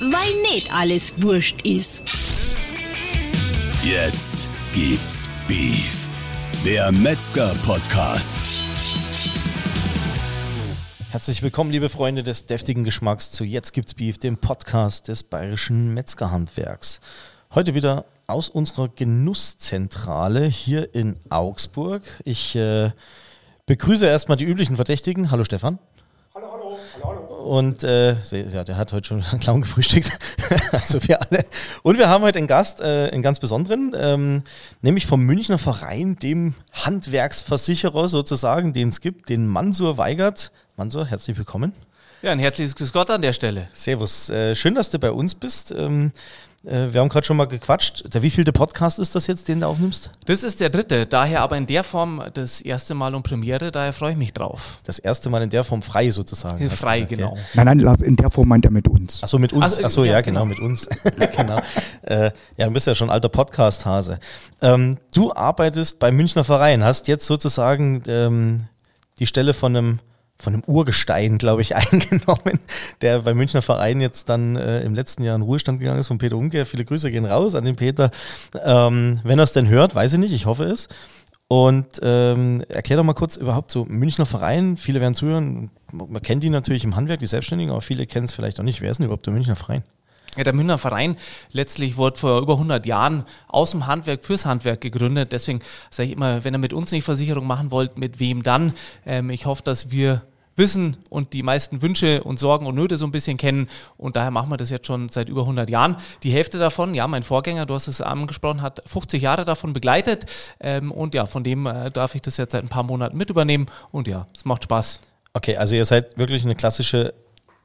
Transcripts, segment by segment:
weil nicht alles wurscht ist. Jetzt gibt's Beef. Der Metzger-Podcast. Herzlich willkommen, liebe Freunde des deftigen Geschmacks zu Jetzt gibt's Beef, dem Podcast des bayerischen Metzgerhandwerks. Heute wieder aus unserer Genusszentrale hier in Augsburg. Ich äh, begrüße erstmal die üblichen Verdächtigen. Hallo Stefan. Hallo, hallo, hallo, hallo. Und äh, ja, der hat heute schon einen Clown gefrühstückt. also wir alle. Und wir haben heute einen Gast, äh, einen ganz besonderen, ähm, nämlich vom Münchner Verein, dem Handwerksversicherer sozusagen, den es gibt, den Mansur Weigert. Mansur, herzlich willkommen. Ja, ein herzliches Grüß Gott an der Stelle. Servus. Äh, schön, dass du bei uns bist. Ähm, äh, wir haben gerade schon mal gequatscht. Der wievielte Podcast ist das jetzt, den du aufnimmst? Das ist der dritte, daher aber in der Form das erste Mal um Premiere, daher freue ich mich drauf. Das erste Mal in der Form frei sozusagen. Frei, gesagt, genau. Ja. Nein, nein, Lars, in der Form meint er mit uns. Achso, mit uns. Also, Achso, ja, ja, genau, genau. mit uns. genau. Äh, ja, du bist ja schon alter Podcast-Hase. Ähm, du arbeitest beim Münchner Verein, hast jetzt sozusagen ähm, die Stelle von einem von einem Urgestein, glaube ich, eingenommen, der beim Münchner Verein jetzt dann äh, im letzten Jahr in Ruhestand gegangen ist, von Peter Umkehr. Viele Grüße gehen raus an den Peter. Ähm, wenn er es denn hört, weiß ich nicht, ich hoffe es. Und ähm, erklär doch mal kurz überhaupt so Münchner Verein. Viele werden zuhören. Man kennt die natürlich im Handwerk, die Selbstständigen, aber viele kennen es vielleicht auch nicht. Wer ist denn überhaupt der Münchner Verein? Der Münchner Verein letztlich wurde vor über 100 Jahren aus dem Handwerk fürs Handwerk gegründet. Deswegen sage ich immer, wenn ihr mit uns nicht Versicherung machen wollt, mit wem dann? Ähm, ich hoffe, dass wir wissen und die meisten Wünsche und Sorgen und Nöte so ein bisschen kennen. Und daher machen wir das jetzt schon seit über 100 Jahren. Die Hälfte davon, ja, mein Vorgänger, du hast es angesprochen, hat 50 Jahre davon begleitet. Ähm, und ja, von dem äh, darf ich das jetzt seit ein paar Monaten mit übernehmen. Und ja, es macht Spaß. Okay, also ihr seid wirklich eine klassische,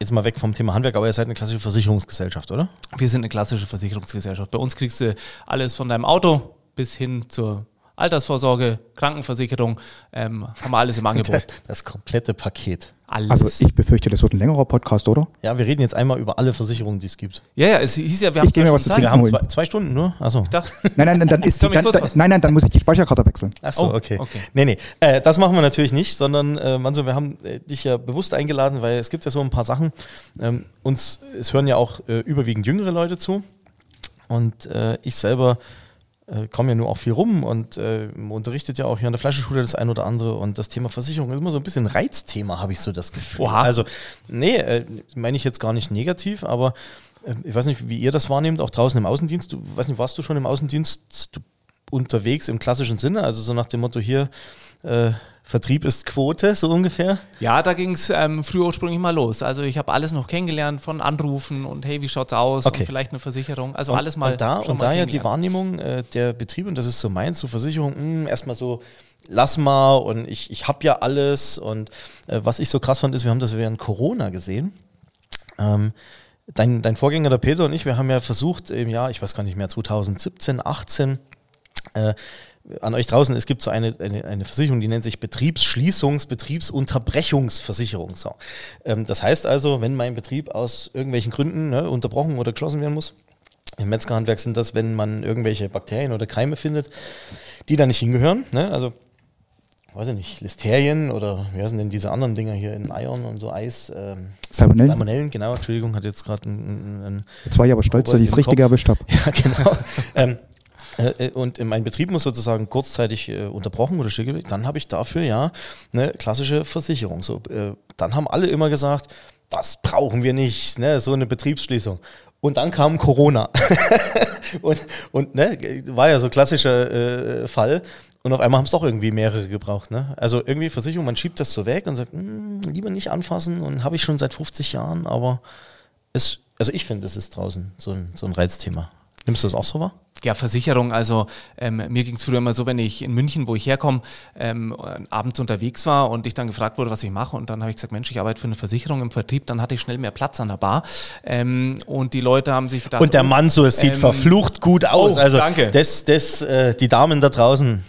jetzt mal weg vom Thema Handwerk, aber ihr seid eine klassische Versicherungsgesellschaft, oder? Wir sind eine klassische Versicherungsgesellschaft. Bei uns kriegst du alles von deinem Auto bis hin zur Altersvorsorge, Krankenversicherung, ähm, haben wir alles im Angebot. Das komplette Paket. Alles. Also ich befürchte, das wird ein längerer Podcast, oder? Ja, wir reden jetzt einmal über alle Versicherungen, die es gibt. ja, ja, es hieß ja, wir Ich haben mir zwei was zu Stunden Wir trinken Zeit. haben zwei, zwei Stunden nur? Achso. Ich Nein, nein, dann ist die, dann, dann, nein, nein, dann muss ich die Speicherkarte wechseln. Achso, Oh, okay. okay. Nee, nee, äh, das machen wir natürlich nicht, sondern äh, Manso, wir haben äh, dich ja bewusst eingeladen, weil es gibt ja so ein paar Sachen. Ähm, uns, es hören ja auch äh, überwiegend jüngere Leute zu. Und äh, ich selber äh, komme ja nur auch viel rum und äh, unterrichtet ja auch hier an der Fleischschule das ein oder andere. Und das Thema Versicherung ist immer so ein bisschen Reizthema, habe ich so das Gefühl. Oha. Also, nee, äh, meine ich jetzt gar nicht negativ, aber äh, ich weiß nicht, wie ihr das wahrnehmt, auch draußen im Außendienst. Du weiß nicht, warst du schon im Außendienst du, unterwegs im klassischen Sinne? Also so nach dem Motto hier, äh, Vertrieb ist Quote, so ungefähr? ja, da ging es ähm, früher ursprünglich mal los. Also ich habe alles noch kennengelernt von Anrufen und hey, wie schaut's aus? Okay. Und vielleicht eine Versicherung. Also alles mal Und da, und da ja die. Wahrnehmung äh, der Betriebe, und das ist so meins, so Versicherung, mh, erstmal so, lass mal und ich, ich habe ja alles. Und äh, was ich so krass fand, ist, wir haben das während Corona gesehen. Ähm, dein, dein Vorgänger, der Peter und ich, wir haben ja versucht im Jahr, ich weiß gar nicht mehr, 2017, 18, äh, an euch draußen, es gibt so eine, eine, eine Versicherung, die nennt sich Betriebsschließungs-, Betriebsunterbrechungsversicherung. So. Ähm, das heißt also, wenn mein Betrieb aus irgendwelchen Gründen ne, unterbrochen oder geschlossen werden muss, im Metzgerhandwerk sind das, wenn man irgendwelche Bakterien oder Keime findet, die da nicht hingehören. Ne? Also, weiß ich nicht, Listerien oder wie heißen denn diese anderen Dinger hier in Eiern und so Eis? Ähm, Salmonellen? Salmonellen, genau, Entschuldigung, hat jetzt gerade ein, ein, ein Jetzt war ich aber stolz, dass ich das Richtige erwischt habe. ja, genau. ähm, äh, und mein Betrieb muss sozusagen kurzzeitig äh, unterbrochen oder stillgelegt. Dann habe ich dafür ja eine klassische Versicherung. So, äh, dann haben alle immer gesagt, das brauchen wir nicht, ne, so eine Betriebsschließung. Und dann kam Corona. und und ne, war ja so klassischer äh, Fall. Und auf einmal haben es doch irgendwie mehrere gebraucht. Ne? Also irgendwie Versicherung, man schiebt das so weg und sagt, "Hm, lieber nicht anfassen und habe ich schon seit 50 Jahren, aber es, also ich finde, es ist draußen so ein, so ein Reizthema. Nimmst du das auch so wahr? Ja, Versicherung, also ähm, mir ging es früher immer so, wenn ich in München, wo ich herkomme, ähm, abends unterwegs war und ich dann gefragt wurde, was ich mache und dann habe ich gesagt, Mensch, ich arbeite für eine Versicherung im Vertrieb, dann hatte ich schnell mehr Platz an der Bar ähm, und die Leute haben sich gedacht, Und der Mann so, es sieht ähm, verflucht gut aus. oh, also danke. Das, das, äh, die Damen da draußen.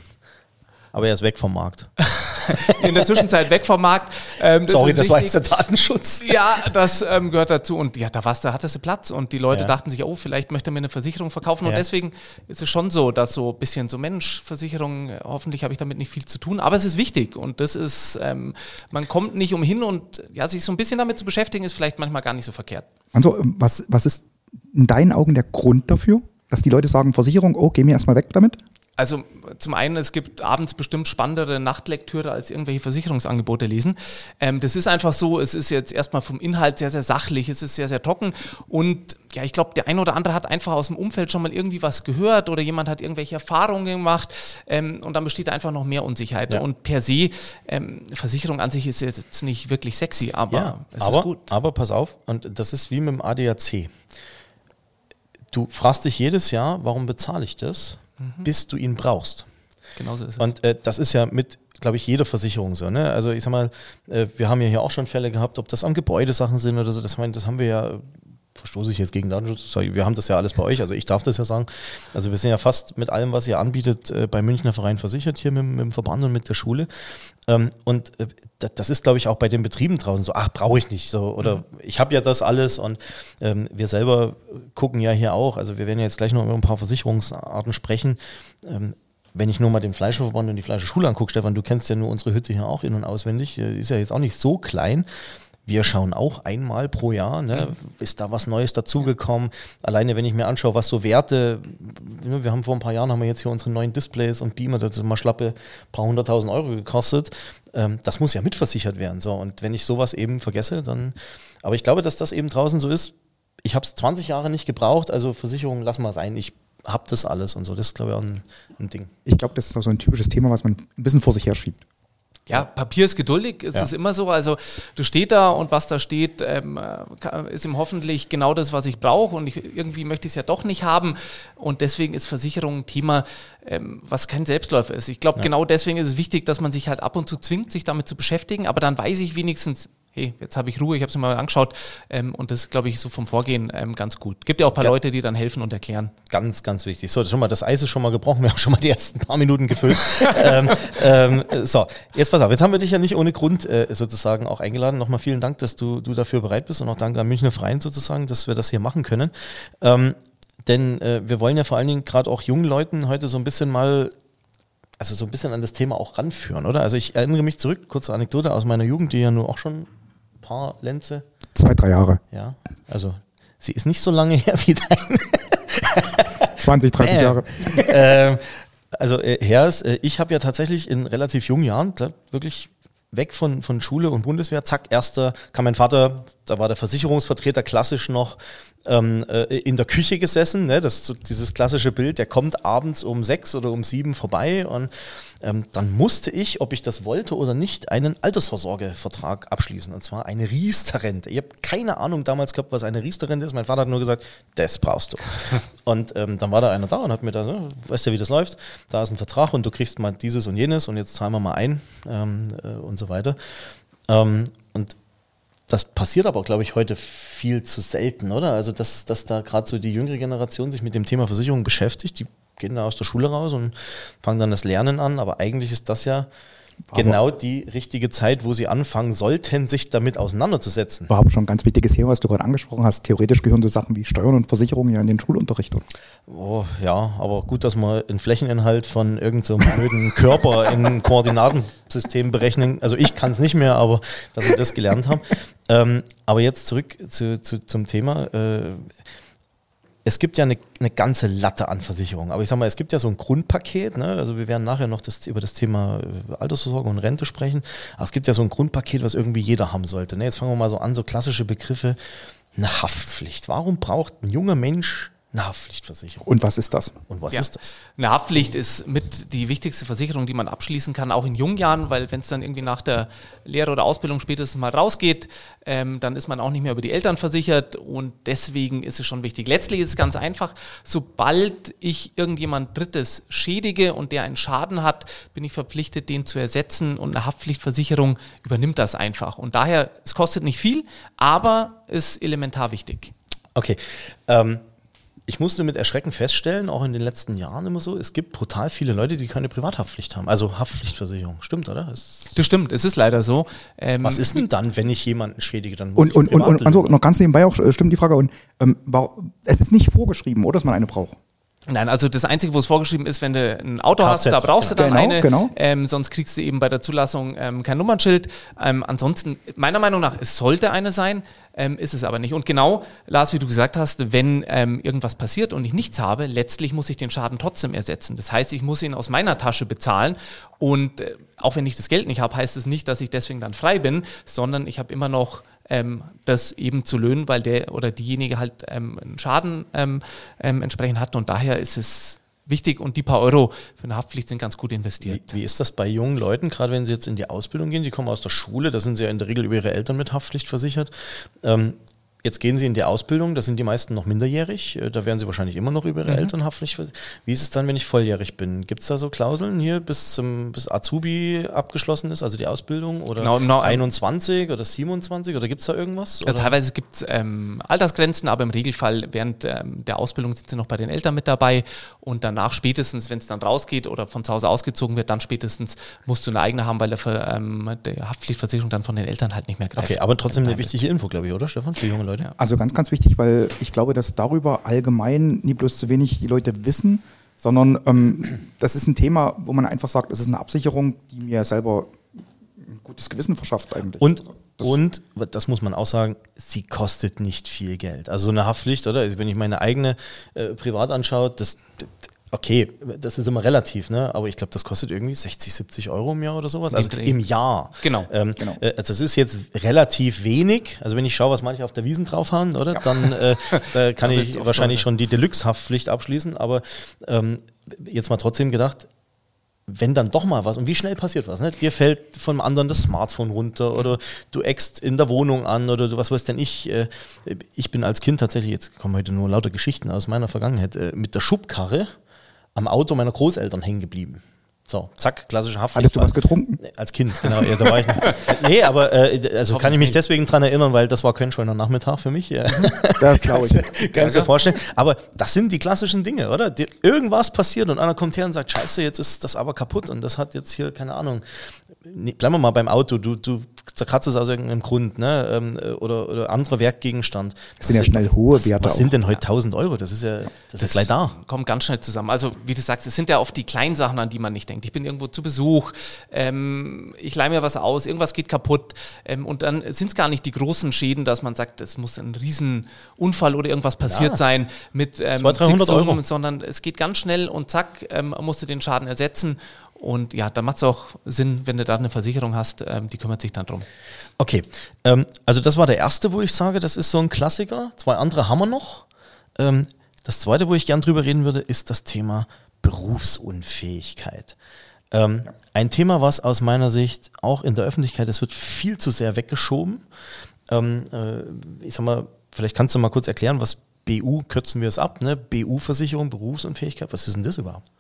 Aber er ist weg vom Markt. in der Zwischenzeit weg vom Markt. Ähm, Sorry, ist das war jetzt der Datenschutz. Ja, das ähm, gehört dazu. Und ja, da war's, da hattest du Platz. Und die Leute Ja. dachten sich, oh, vielleicht möchte er mir eine Versicherung verkaufen. Und Ja. deswegen ist es schon so, dass so ein bisschen so, Mensch, Versicherung, äh, hoffentlich habe ich damit nicht viel zu tun. Aber es ist wichtig. Und das ist, ähm, man kommt nicht umhin und ja, sich so ein bisschen damit zu beschäftigen, ist vielleicht manchmal gar nicht so verkehrt. Also, ähm, was, was ist in deinen Augen der Grund dafür, dass die Leute sagen, Versicherung, oh, geh mir erstmal weg damit? Also zum einen, es gibt abends bestimmt spannendere Nachtlektüre als irgendwelche Versicherungsangebote lesen. Ähm, das ist einfach so, es ist jetzt erstmal vom Inhalt sehr, sehr sachlich, es ist sehr, sehr trocken und ja, ich glaube, der eine oder andere hat einfach aus dem Umfeld schon mal irgendwie was gehört oder jemand hat irgendwelche Erfahrungen gemacht ähm, und dann besteht einfach noch mehr Unsicherheit. Ja. Und per se, ähm, Versicherung an sich ist jetzt nicht wirklich sexy, aber Ja, es aber, ist gut. aber pass auf, und das ist wie mit dem ADAC. Du fragst dich jedes Jahr, warum bezahle ich das, bis du ihn brauchst. Genauso ist es. Und äh, das ist ja mit, glaube ich, jeder Versicherung so. Ne? Also ich sag mal, äh, wir haben ja hier auch schon Fälle gehabt, ob das an Gebäudesachen sind oder so. Das, mein, das haben wir ja, verstoße ich jetzt gegen Datenschutz, wir haben das ja alles bei euch, also ich darf das ja sagen. Also wir sind ja fast mit allem, was ihr anbietet, äh, bei Münchner Verein versichert, hier mit, mit dem Verband und mit der Schule. Ähm, und äh, da- das ist, glaube ich, auch bei den Betrieben draußen so, ach, brauche ich nicht so. Oder ich habe ja das alles und ähm, wir selber gucken ja hier auch, also wir werden ja jetzt gleich noch über ein paar Versicherungsarten sprechen. Ähm, wenn ich nur mal den Fleischerverband und die Fleischerschule angucke, Stefan, du kennst ja nur unsere Hütte hier auch in- und auswendig, äh, ist ja jetzt auch nicht so klein. Wir schauen auch einmal pro Jahr, ne? ist da was Neues dazugekommen. Alleine wenn ich mir anschaue, was so Werte, ne, wir haben vor ein paar Jahren, haben wir jetzt hier unsere neuen Displays und Beamer, das hat mal schlappe paar hunderttausend Euro gekostet. Ähm, das muss ja mitversichert werden. So. Und wenn ich sowas eben vergesse, dann, aber ich glaube, dass das eben draußen so ist. Ich habe es 20 Jahre nicht gebraucht, also Versicherung, lass mal sein. Ich habe das alles und so. Das ist, glaube ich, auch ein, ein Ding. Ich glaube, das ist auch so ein typisches Thema, was man ein bisschen vor sich her schiebt. Ja, Papier ist geduldig, ist Ja. es immer so. Also du steht da und was da steht, ähm, ist ihm hoffentlich genau das, was ich brauche und ich, irgendwie möchte ich es ja doch nicht haben. Und deswegen ist Versicherung ein Thema, ähm, was kein Selbstläufer ist. Ich glaube, genau deswegen ist es wichtig, dass man sich halt ab und zu zwingt, sich damit zu beschäftigen, aber dann weiß ich wenigstens, hey, jetzt habe ich Ruhe, ich habe es mir mal angeschaut ähm, und das ist, glaube ich, so vom Vorgehen ähm, ganz gut. Gibt ja auch ein paar Ja. Leute, die dann helfen und erklären. Ganz, ganz wichtig. So, schon mal, das Eis ist schon mal gebrochen. Wir haben schon mal die ersten paar Minuten gefüllt. ähm, ähm, so, jetzt pass auf. Jetzt haben wir dich ja nicht ohne Grund äh, sozusagen auch eingeladen. Nochmal vielen Dank, dass du, du dafür bereit bist und auch danke an Münchner Freien sozusagen, dass wir das hier machen können. Ähm, denn äh, wir wollen ja vor allen Dingen gerade auch jungen Leuten heute so ein bisschen mal also so ein bisschen an das Thema auch ranführen, oder? Also ich erinnere mich zurück, kurze Anekdote aus meiner Jugend, die ja nur auch schon paar Lenze, Zwei, drei Jahre. ja, also sie ist nicht so lange her wie dein 20, 30 Bäm. Jahre. ähm, also äh, Herrs, äh, ich habe ja tatsächlich in relativ jungen Jahren wirklich weg von, von Schule und Bundeswehr, zack, erster kam mein Vater, da war der Versicherungsvertreter klassisch noch ähm, äh, in der Küche gesessen, ne? das dieses klassische Bild, der kommt abends um sechs oder um sieben vorbei und ähm, dann musste ich, ob ich das wollte oder nicht, einen Altersvorsorgevertrag abschließen und zwar eine Riester-Rente. Ich habe keine Ahnung damals gehabt, was eine Riester-Rente ist. Mein Vater hat nur gesagt, das brauchst du. und ähm, dann war da einer da und hat mir da, ne, weißt ja, wie das läuft, da ist ein Vertrag und du kriegst mal dieses und jenes und jetzt zahlen wir mal ein ähm, äh, und so weiter. Ähm, und das passiert aber, glaube ich, heute viel zu selten, oder? Also, dass, dass da gerade so die jüngere Generation sich mit dem Thema Versicherung beschäftigt, die gehen da aus der Schule raus und fangen dann das Lernen an, aber eigentlich ist das ja genau die richtige Zeit, wo sie anfangen sollten, sich damit auseinanderzusetzen. War aber schon ein ganz wichtiges Thema, was du gerade angesprochen hast. Theoretisch gehören so Sachen wie Steuern und Versicherungen ja in den Schulunterricht. Oh, ja, aber gut, dass wir einen Flächeninhalt von irgendeinem so blöden Körper in Koordinatensystem berechnen. Also ich kann es nicht mehr, aber dass wir das gelernt haben. Ähm, aber jetzt zurück zu, zu, zum Thema. Äh, es gibt ja eine, eine ganze Latte an Versicherungen. Aber ich sag mal, es gibt ja so ein Grundpaket. Ne? Also wir werden nachher noch das, über das Thema äh, Altersvorsorge und Rente sprechen. Aber es gibt ja so ein Grundpaket, was irgendwie jeder haben sollte. Ne? Jetzt fangen wir mal so an, so klassische Begriffe. Eine Haftpflicht. Warum braucht ein junger Mensch eine Haftpflichtversicherung? Und was ist das? Und was Ja. ist das? Eine Haftpflicht ist mit die wichtigste Versicherung, die man abschließen kann, auch in jungen Jahren, weil wenn es dann irgendwie nach der Lehre oder Ausbildung spätestens mal rausgeht, ähm, dann ist man auch nicht mehr über die Eltern versichert und deswegen ist es schon wichtig. Letztlich ist es ganz einfach, sobald ich irgendjemand Drittes schädige und der einen Schaden hat, bin ich verpflichtet, den zu ersetzen und eine Haftpflichtversicherung übernimmt das einfach. Und daher, es kostet nicht viel, aber ist elementar wichtig. Okay. Ähm, ich musste mit Erschrecken feststellen, auch in den letzten Jahren immer so, es gibt brutal viele Leute, die keine Privathaftpflicht haben. Also Haftpflichtversicherung. Stimmt, oder? Es, Das stimmt, es ist leider so. Ähm, was ist denn dann, wenn ich jemanden schädige? Dann muss Und, ich und, und, und also noch ganz nebenbei auch äh, stimmt die Frage. Und ähm, es ist nicht vorgeschrieben, oder, dass man eine braucht. Nein, also das Einzige, wo es vorgeschrieben ist, wenn du ein Auto hast, da brauchst du dann genau, eine. genau. Ähm, sonst kriegst du eben bei der Zulassung ähm, kein Nummernschild. Ähm, ansonsten, meiner Meinung nach, es sollte eine sein, ähm, ist es aber nicht. Und genau, Lars, wie du gesagt hast, wenn ähm, irgendwas passiert und ich nichts habe, letztlich muss ich den Schaden trotzdem ersetzen. Das heißt, ich muss ihn aus meiner Tasche bezahlen. Und äh, auch wenn ich das Geld nicht habe, heißt es nicht, dass ich deswegen dann frei bin, sondern ich habe immer noch ähm, das eben zu löhnen, weil der oder diejenige halt ähm, einen Schaden ähm, ähm, entsprechend hat. Und daher ist es wichtig und die paar Euro für eine Haftpflicht sind ganz gut Wie, investiert. wie ist das bei jungen Leuten, gerade wenn sie jetzt in die Ausbildung gehen? Die kommen aus der Schule, da sind sie ja in der Regel über ihre Eltern mit Haftpflicht versichert. Ähm, jetzt gehen sie in die Ausbildung, da sind die meisten noch minderjährig, äh, da werden sie wahrscheinlich immer noch über ihre Eltern Haftpflicht versichert. Wie ist es dann, wenn ich volljährig bin? Gibt es da so Klauseln hier, bis, zum, bis Azubi abgeschlossen ist, also die Ausbildung? Oder Genau, im Nau- 21 oder 27 oder gibt es da irgendwas? Ja, teilweise gibt es ähm, Altersgrenzen, aber im Regelfall während ähm, der Ausbildung sind sie noch bei den Eltern mit dabei und danach spätestens, wenn es dann rausgeht oder von zu Hause ausgezogen wird, dann spätestens musst du eine eigene haben, weil der, ähm, die Haftpflichtversicherung dann von den Eltern halt nicht mehr greift. Okay, aber trotzdem eine wichtige Info, glaube ich, oder Stefan, für junge Leute? Also ganz, ganz wichtig, weil ich glaube, dass darüber allgemein nie bloß zu wenig die Leute wissen, sondern ähm, das ist ein Thema, wo man einfach sagt, es ist eine Absicherung, die mir selber ein gutes Gewissen verschafft eigentlich. Und, Das- und, das muss man auch sagen, sie kostet nicht viel Geld. Also so eine Haftpflicht, oder? Also wenn ich meine eigene äh, privat anschaue, das, das, okay, das ist immer relativ, ne? aber ich glaube, das kostet irgendwie 60, 70 Euro im Jahr oder sowas. Also im Jahr. Genau. Ähm, Genau. äh, also das ist jetzt relativ wenig. Also wenn ich schaue, was manche auf der Wiesen drauf haben, oder? Dann äh, da kann ich wahrscheinlich schon die Deluxe-Haftpflicht abschließen. Aber ähm, jetzt mal trotzdem gedacht, wenn dann doch mal was, und wie schnell passiert was, ne? Dir fällt vom anderen das Smartphone runter oder du eckst in der Wohnung an oder du, was weiß denn ich. Äh, ich bin als Kind tatsächlich, jetzt kommen heute nur lauter Geschichten aus meiner Vergangenheit, äh, mit der Schubkarre am Auto meiner Großeltern hängen geblieben. So, zack, klassische Haftpflicht. Hattest du was getrunken? Als Kind, genau. Ja, da war ich. Nee, aber äh, also kann ich mich deswegen dran erinnern, weil das war kein schöner Nachmittag für mich. Ja. Das glaube ich. Kannst du dir vorstellen. Aber das sind die klassischen Dinge, oder? Die, irgendwas passiert und einer kommt her und sagt, scheiße, jetzt ist das aber kaputt und das hat jetzt hier, keine Ahnung, nee, bleiben wir mal beim Auto, du, du zerkratzt es aus irgendeinem Grund, ne? Ähm, äh, oder, oder anderer Wertgegenstand. Das sind ja Was schnell hohe was, Werte Was sind auch. denn heute 1000 Euro? Das ist ja, das, ist ja gleich da. kommt ganz schnell zusammen. Also, wie du sagst, es sind ja oft die kleinen Sachen, an die man nicht denkt. Ich bin irgendwo zu Besuch, ähm, ich leih mir was aus, irgendwas geht kaputt ähm, und dann sind es gar nicht die großen Schäden, dass man sagt, es muss ein Riesenunfall oder irgendwas passiert Ja. sein mit ähm, 200, 300 zig Summen, Euro. sondern es geht ganz schnell und zack, ähm, musst du den Schaden ersetzen. Und ja, da macht es auch Sinn, wenn du da eine Versicherung hast, ähm, die kümmert sich dann drum. Okay, ähm, also das war der erste, wo ich sage, das ist so ein Klassiker. Zwei andere haben wir noch. Ähm, das zweite, wo ich gern drüber reden würde, ist das Thema Berufsunfähigkeit. Ähm, ein Thema, was aus meiner Sicht auch in der Öffentlichkeit, es wird viel zu sehr weggeschoben. Ähm, äh, ich sag mal, vielleicht kannst du mal kurz erklären, was BU, kürzen wir es ab, ne? BU-Versicherung, Berufsunfähigkeit, was ist denn das überhaupt?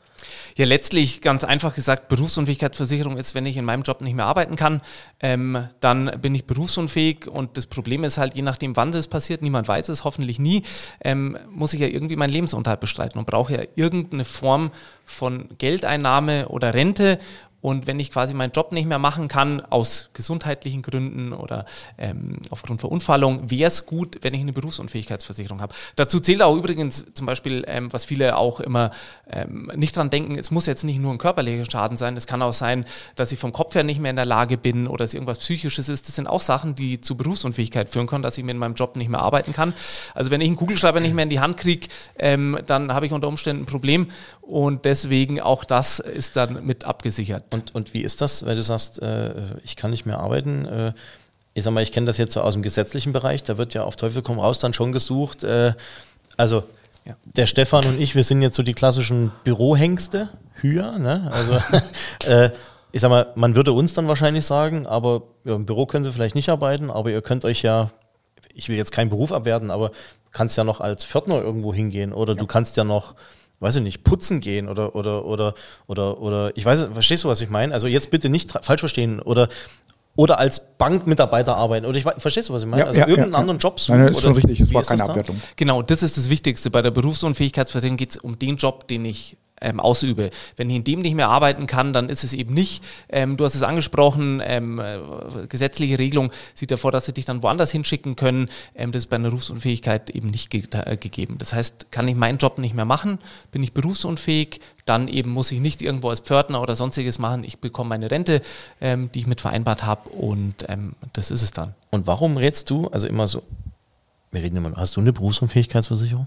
Ja, letztlich ganz einfach gesagt, Berufsunfähigkeitsversicherung ist, wenn ich in meinem Job nicht mehr arbeiten kann, ähm, dann bin ich berufsunfähig und das Problem ist halt, je nachdem, wann das passiert, niemand weiß es, hoffentlich nie, ähm, muss ich ja irgendwie meinen Lebensunterhalt bestreiten und brauche ja irgendeine Form von Geldeinnahme oder Rente. Und wenn ich quasi meinen Job nicht mehr machen kann, aus gesundheitlichen Gründen oder ähm, aufgrund Verunfallung, wäre es gut, wenn ich eine Berufsunfähigkeitsversicherung habe. Dazu zählt auch übrigens zum Beispiel, ähm, was viele auch immer ähm, nicht dran denken, es muss jetzt nicht nur ein körperlicher Schaden sein, es kann auch sein, dass ich vom Kopf her nicht mehr in der Lage bin oder es irgendwas Psychisches ist. Das sind auch Sachen, die zu Berufsunfähigkeit führen können, dass ich mir in meinem Job nicht mehr arbeiten kann. Also wenn ich einen Kugelschreiber nicht mehr in die Hand kriege, ähm, dann habe ich unter Umständen ein Problem und deswegen auch das ist dann mit abgesichert. Und, und wie ist das, weil du sagst, äh, ich kann nicht mehr arbeiten? Äh, ich sag mal, ich kenne das jetzt so aus dem gesetzlichen Bereich, da wird ja auf Teufel komm raus dann schon gesucht. Äh, also Ja. der Stefan und ich, wir sind jetzt so die klassischen Bürohengste, Hüher, ne? Also äh, ich sag mal, man würde uns dann wahrscheinlich sagen, aber ja, im Büro können sie vielleicht nicht arbeiten, aber ihr könnt euch ja, ich will jetzt keinen Beruf abwerten, aber du kannst ja noch als Pförtner irgendwo hingehen oder du kannst ja noch weiß ich nicht, putzen gehen oder, oder, oder, oder, oder, ich weiß, verstehst du, was ich meine? Also jetzt bitte nicht falsch verstehen oder, oder als Bankmitarbeiter arbeiten oder ich weiß, verstehst du, was ich meine? Ja, also ja, irgendeinen ja, anderen. Job suchen. Nein, das ist schon oder richtig, es war ist keine das da? Abwertung. Genau, das ist das Wichtigste. Bei der Berufsunfähigkeitsversicherung geht es um den Job, den ich ähm, ausübe. Wenn ich in dem nicht mehr arbeiten kann, dann ist es eben nicht. Ähm, du hast es angesprochen, ähm, äh, gesetzliche Regelung sieht davor, dass sie dich dann woanders hinschicken können. Ähm, das ist bei einer Berufsunfähigkeit eben nicht ge äh, gegeben. Das heißt, kann ich meinen Job nicht mehr machen, bin ich berufsunfähig, dann eben muss ich nicht irgendwo als Pförtner oder sonstiges machen. Ich bekomme meine Rente, ähm, die ich mit vereinbart habe und ähm, das ist es dann. Und warum rätst du, also immer so, wir reden immer, hast du eine Berufsunfähigkeitsversicherung?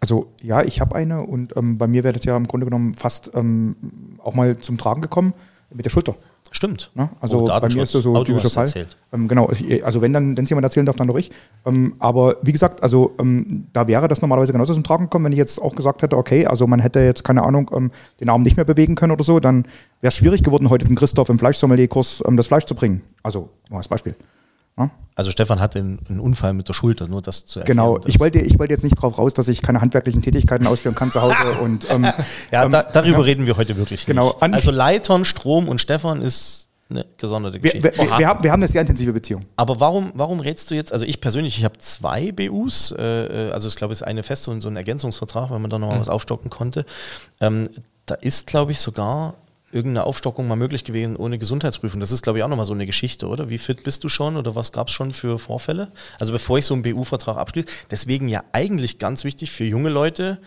Also ja, ich habe eine und ähm, bei mir wäre das ja im Grunde genommen fast ähm, auch mal zum Tragen gekommen mit der Schulter. Stimmt. Ne? Also Oh, bei mir ist das so typischer Fall. Ähm, genau, ich, also wenn dann, wenn es jemand erzählen darf, dann doch ich. Ähm, aber wie gesagt, also ähm, da wäre das normalerweise genauso zum Tragen gekommen, wenn ich jetzt auch gesagt hätte, okay, also man hätte jetzt keine Ahnung ähm, den Arm nicht mehr bewegen können oder so, dann wäre es schwierig geworden, heute dem Christoph im Fleischsommelierkurs das Fleisch zu bringen. Also nur als Beispiel. Also Stefan hatte einen, Unfall mit der Schulter, nur das zu erklären. Genau, ich wollte, ich wollte jetzt nicht drauf raus, dass ich keine handwerklichen Tätigkeiten ausführen kann zu Hause und ähm, Ja, ähm, da, darüber reden wir heute wirklich Genau, nicht. Also Leitern, Strom und Stefan ist eine gesonderte wir, Geschichte. wir, wir, haben, wir haben eine sehr intensive Beziehung. Aber warum, warum rätst du jetzt, also ich persönlich, ich habe zwei BUs, äh, also ich glaube, es ist eine feste und so ein Ergänzungsvertrag, weil man da nochmal was aufstocken konnte. Ähm, da ist, glaube ich, sogar irgendeine Aufstockung mal möglich gewesen ohne Gesundheitsprüfung. Das ist, glaube ich, auch nochmal so eine Geschichte, oder? Wie fit bist du schon oder was gab es schon für Vorfälle? Also bevor ich so einen BU-Vertrag abschließe. Deswegen ja eigentlich ganz wichtig für junge Leute,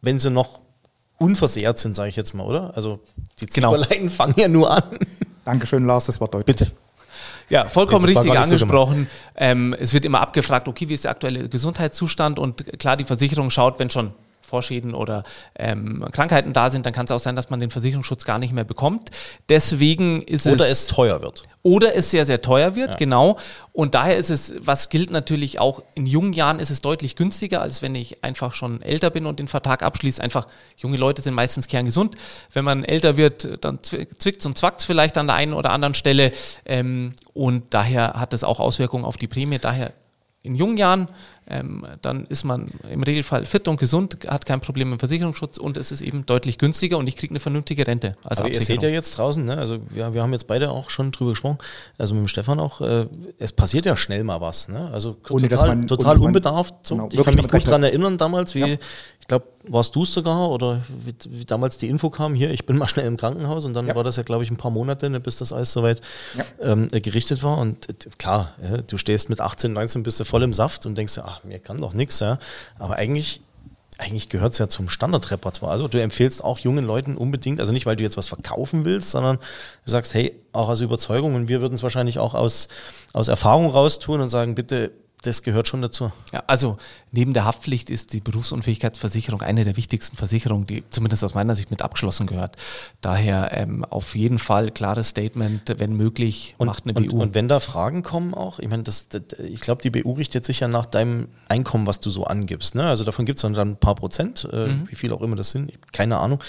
wenn sie noch unversehrt sind, sage ich jetzt mal, oder? Also die Genau. Zieberleiten fangen ja nur an. Dankeschön, Lars, das war deutlich. Bitte. Ja, vollkommen richtig nicht so angesprochen. ähm, es wird immer abgefragt, okay, wie ist der aktuelle Gesundheitszustand? Und klar, die Versicherung schaut, wenn schon Vorschäden oder ähm, Krankheiten da sind, dann kann es auch sein, dass man den Versicherungsschutz gar nicht mehr bekommt. Deswegen ist Oder es es teuer wird. oder es sehr, sehr teuer wird, genau. Und daher ist es, was gilt natürlich auch, in jungen Jahren ist es deutlich günstiger, als wenn ich einfach schon älter bin und den Vertrag abschließe. Einfach, junge Leute sind meistens kerngesund. Wenn man älter wird, dann zwickt und zwackt vielleicht an der einen oder anderen Stelle. Ähm, und daher hat es auch Auswirkungen auf die Prämie. Daher in jungen Jahren, ähm, dann ist man im Regelfall fit und gesund, hat kein Problem mit dem Versicherungsschutz und es ist eben deutlich günstiger und ich kriege eine vernünftige Rente. als Aber ihr seht ja jetzt draußen, ne? also wir, wir haben jetzt beide auch schon drüber gesprochen, also mit dem Stefan auch, äh, es passiert ja schnell mal was. Ne? Also Ohne, dass total, man- total ohne, unbedarft. So. genau, ich kann mich gut daran erinnern damals, wie, Ja. ich glaube, warst du es sogar oder wie, wie damals die Info kam, hier, ich bin mal schnell im Krankenhaus und dann Ja. war das ja, glaube ich, ein paar Monate, ne, bis das alles soweit Ja. ähm, äh, gerichtet war. Und äh, klar, ja, du stehst mit 18, 19, bist du voll im Saft und denkst, ach, mir kann doch nichts. Ja. Aber eigentlich eigentlich gehört es ja zum Standardrepertoire. Also du empfehlst auch jungen Leuten unbedingt, also nicht, weil du jetzt was verkaufen willst, sondern du sagst, hey, auch aus Überzeugung und wir würden es wahrscheinlich auch aus, aus Erfahrung raustun und sagen, bitte, das gehört schon dazu. Ja, also neben der Haftpflicht ist die Berufsunfähigkeitsversicherung eine der wichtigsten Versicherungen, die zumindest aus meiner Sicht mit abgeschlossen gehört. Daher ähm, auf jeden Fall klares Statement, wenn möglich, Und, macht eine und, BU. und wenn da Fragen kommen auch, ich meine, das, das, ich glaube, die BU richtet sich ja nach deinem Einkommen, was du so angibst. Ne? Also davon gibt es dann ein paar Prozent, äh, Mhm. wie viel auch immer das sind, keine Ahnung.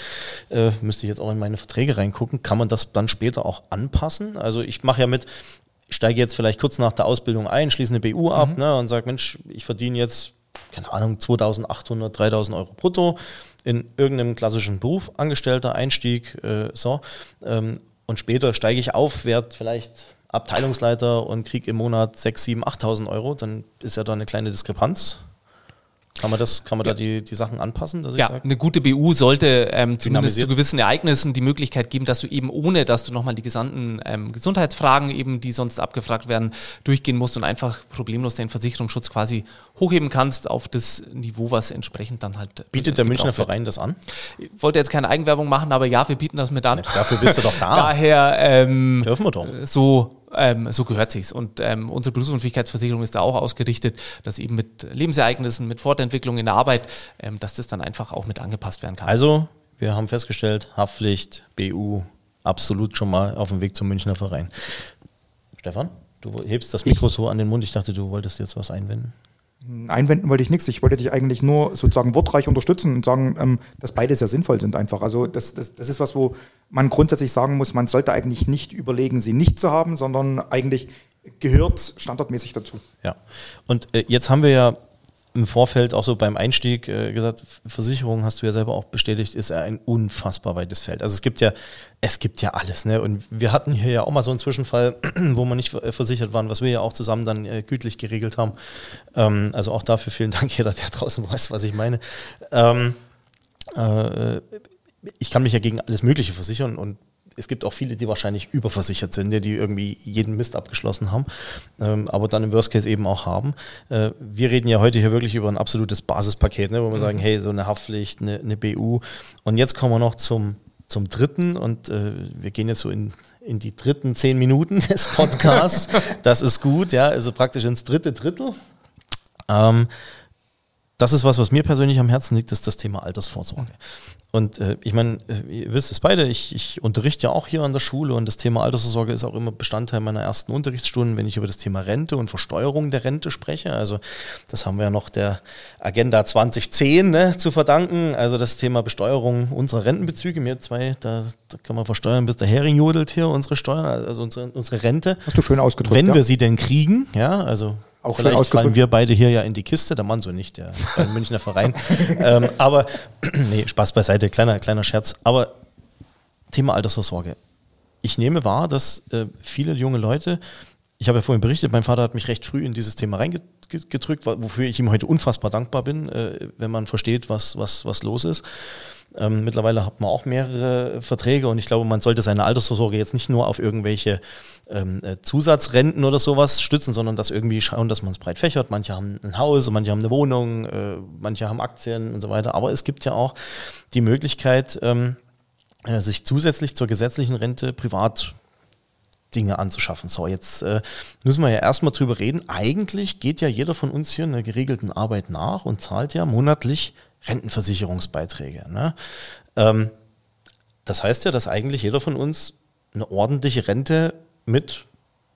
Äh, müsste ich jetzt auch in meine Verträge reingucken. Kann man das dann später auch anpassen? Also ich mache ja mit, ich steige jetzt vielleicht kurz nach der Ausbildung ein, schließe eine BU ab Mhm. ne, und sage, Mensch, ich verdiene jetzt, keine Ahnung, 2800, 3000 Euro brutto in irgendeinem klassischen Beruf, Angestellter, Einstieg, äh, so. Ähm, und später steige ich auf, werde vielleicht Abteilungsleiter und kriege im Monat 6, 7, 8.000 Euro, dann ist ja da eine kleine Diskrepanz. Kann man, das, kann man da die, die Sachen anpassen, dass ich ja, sage? eine gute BU sollte ähm, zumindest zu gewissen Ereignissen die Möglichkeit geben, dass du eben ohne, dass du nochmal die gesamten ähm, Gesundheitsfragen eben, die sonst abgefragt werden, durchgehen musst und einfach problemlos den Versicherungsschutz quasi hochheben kannst auf das Niveau, was entsprechend dann halt Bietet der Münchner wird. Verein das an? Ich wollte jetzt keine Eigenwerbung machen, aber ja, wir bieten das mit an. Dafür bist du doch da. Daher ähm, Dürfen wir doch. so, ähm, so gehört sich's. Und ähm, unsere Berufsunfähigkeitsversicherung ist da auch ausgerichtet, dass eben mit Lebensereignissen, mit Fortentwicklung in der Arbeit, ähm, dass das dann einfach auch mit angepasst werden kann. Also, wir haben festgestellt, Haftpflicht, BU, absolut schon mal auf dem Weg zum Münchner Verein. Stefan, du hebst das Mikro so an den Mund. Ich dachte, du wolltest jetzt was einwenden. Einwenden wollte ich nichts. Ich wollte dich eigentlich nur sozusagen wortreich unterstützen und sagen, ähm, dass beide sehr sinnvoll sind einfach. Also das, das, das ist was, wo man grundsätzlich sagen muss, man sollte eigentlich nicht überlegen, sie nicht zu haben, sondern eigentlich gehört standardmäßig dazu. Ja. Und äh, jetzt haben wir ja im Vorfeld auch so beim Einstieg äh, gesagt, Versicherung hast du ja selber auch bestätigt, ist ein unfassbar weites Feld. Also es gibt ja, es gibt ja alles, ne? Und wir hatten hier ja auch mal so einen Zwischenfall, wo wir nicht versichert waren, was wir ja auch zusammen dann äh, gütlich geregelt haben. Ähm, also auch dafür vielen Dank jeder, der draußen weiß, was ich meine. Ähm, äh, ich kann mich ja gegen alles Mögliche versichern und es gibt auch viele, die wahrscheinlich überversichert sind, die irgendwie jeden Mist abgeschlossen haben, ähm, aber dann im Worst Case eben auch haben. Äh, wir reden ja heute hier wirklich über ein absolutes Basispaket, ne, wo wir mhm. sagen, hey, so eine Haftpflicht, eine, eine BU. Und jetzt kommen wir noch zum, zum dritten und äh, wir gehen jetzt so in, in die dritten zehn Minuten des Podcasts. das ist gut, ja, also praktisch ins dritte Drittel. Ähm, das ist was, was mir persönlich am Herzen liegt, ist das Thema Altersvorsorge. Und äh, ich meine, äh, ihr wisst es beide, ich, ich unterrichte ja auch hier an der Schule und das Thema Altersvorsorge ist auch immer Bestandteil meiner ersten Unterrichtsstunden, wenn ich über das Thema Rente und Versteuerung der Rente spreche. Also das haben wir ja noch der Agenda 2010 ne, zu verdanken. Also das Thema Besteuerung unserer Rentenbezüge. Wir zwei, da, da kann man versteuern, bis der Hering jodelt hier unsere Steuern, also unsere, unsere Rente. Hast du schön ausgedrückt. Wenn ja. wir sie denn kriegen, ja, also auch Vielleicht fallen wir beide hier ja in die Kiste, der Mann so nicht, der Münchner Verein. ähm, aber, nee, Spaß beiseite, kleiner, kleiner Scherz. Aber Thema Altersvorsorge. Ich nehme wahr, dass äh, viele junge Leute, ich habe ja vorhin berichtet, mein Vater hat mich recht früh in dieses Thema reingedrückt, wofür ich ihm heute unfassbar dankbar bin, äh, wenn man versteht, was, was, was los ist. Ähm, mittlerweile hat man auch mehrere Verträge und ich glaube, man sollte seine Altersvorsorge jetzt nicht nur auf irgendwelche ähm, äh, Zusatzrenten oder sowas stützen, sondern das irgendwie schauen, dass man es breit fächert. Manche haben ein Haus, manche haben eine Wohnung, äh, manche haben Aktien und so weiter. Aber es gibt ja auch die Möglichkeit, ähm, äh, sich zusätzlich zur gesetzlichen Rente privat Dinge anzuschaffen. So, jetzt äh, müssen wir ja erstmal drüber reden. Eigentlich geht ja jeder von uns hier einer geregelten Arbeit nach und zahlt ja monatlich Rentenversicherungsbeiträge. Ne? Ähm, das heißt ja, dass eigentlich jeder von uns eine ordentliche Rente mit,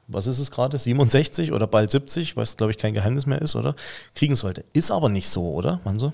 was ist es gerade, 67 oder bald 70, was glaube ich kein Geheimnis mehr ist, oder? Kriegen sollte. Ist aber nicht so, oder, Manso?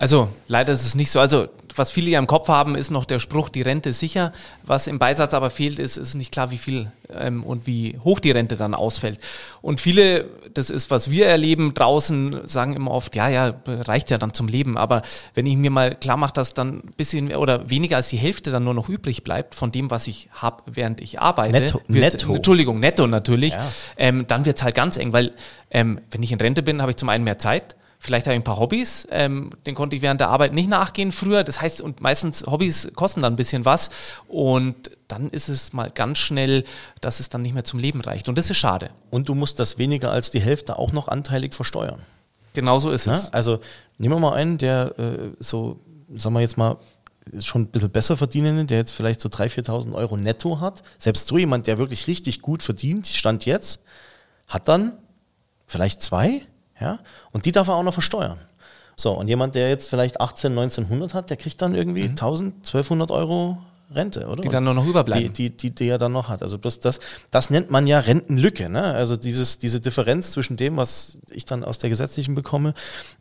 Also leider ist es nicht so. Also was viele ja im Kopf haben, ist noch der Spruch, die Rente ist sicher. Was im Beisatz aber fehlt, ist, ist nicht klar, wie viel ähm, und wie hoch die Rente dann ausfällt. Und viele, das ist, was wir erleben draußen, sagen immer oft, ja, ja, reicht ja dann zum Leben. Aber wenn ich mir mal klar mache, dass dann ein bisschen oder weniger als die Hälfte dann nur noch übrig bleibt von dem, was ich habe, während ich arbeite. Netto. Wird, netto. Entschuldigung, netto natürlich. Ja. Ähm, dann wird es halt ganz eng, weil ähm, wenn ich in Rente bin, habe ich zum einen mehr Zeit Vielleicht habe ich ein paar Hobbys, ähm, den konnte ich während der Arbeit nicht nachgehen früher. Das heißt, und meistens Hobbys kosten dann ein bisschen was. Und dann ist es mal ganz schnell, dass es dann nicht mehr zum Leben reicht. Und das ist schade. Und du musst das weniger als die Hälfte auch noch anteilig versteuern. Genau so ist ja? es. Also nehmen wir mal einen, der äh, so, sagen wir jetzt mal, schon ein bisschen besser verdienende, der jetzt vielleicht so 3.000, 4.000 Euro netto hat. Selbst so jemand, der wirklich richtig gut verdient, Stand jetzt, hat dann vielleicht zwei, ja? Und die darf er auch noch versteuern. So, und jemand, der jetzt vielleicht 18, 1900 hat, der kriegt dann irgendwie mhm. 1000, 1200 Euro Rente, oder? Die dann nur noch überbleiben. Die, die, die, die er dann noch hat. Also das, das, das nennt man ja Rentenlücke. Ne? Also dieses, diese Differenz zwischen dem, was ich dann aus der gesetzlichen bekomme,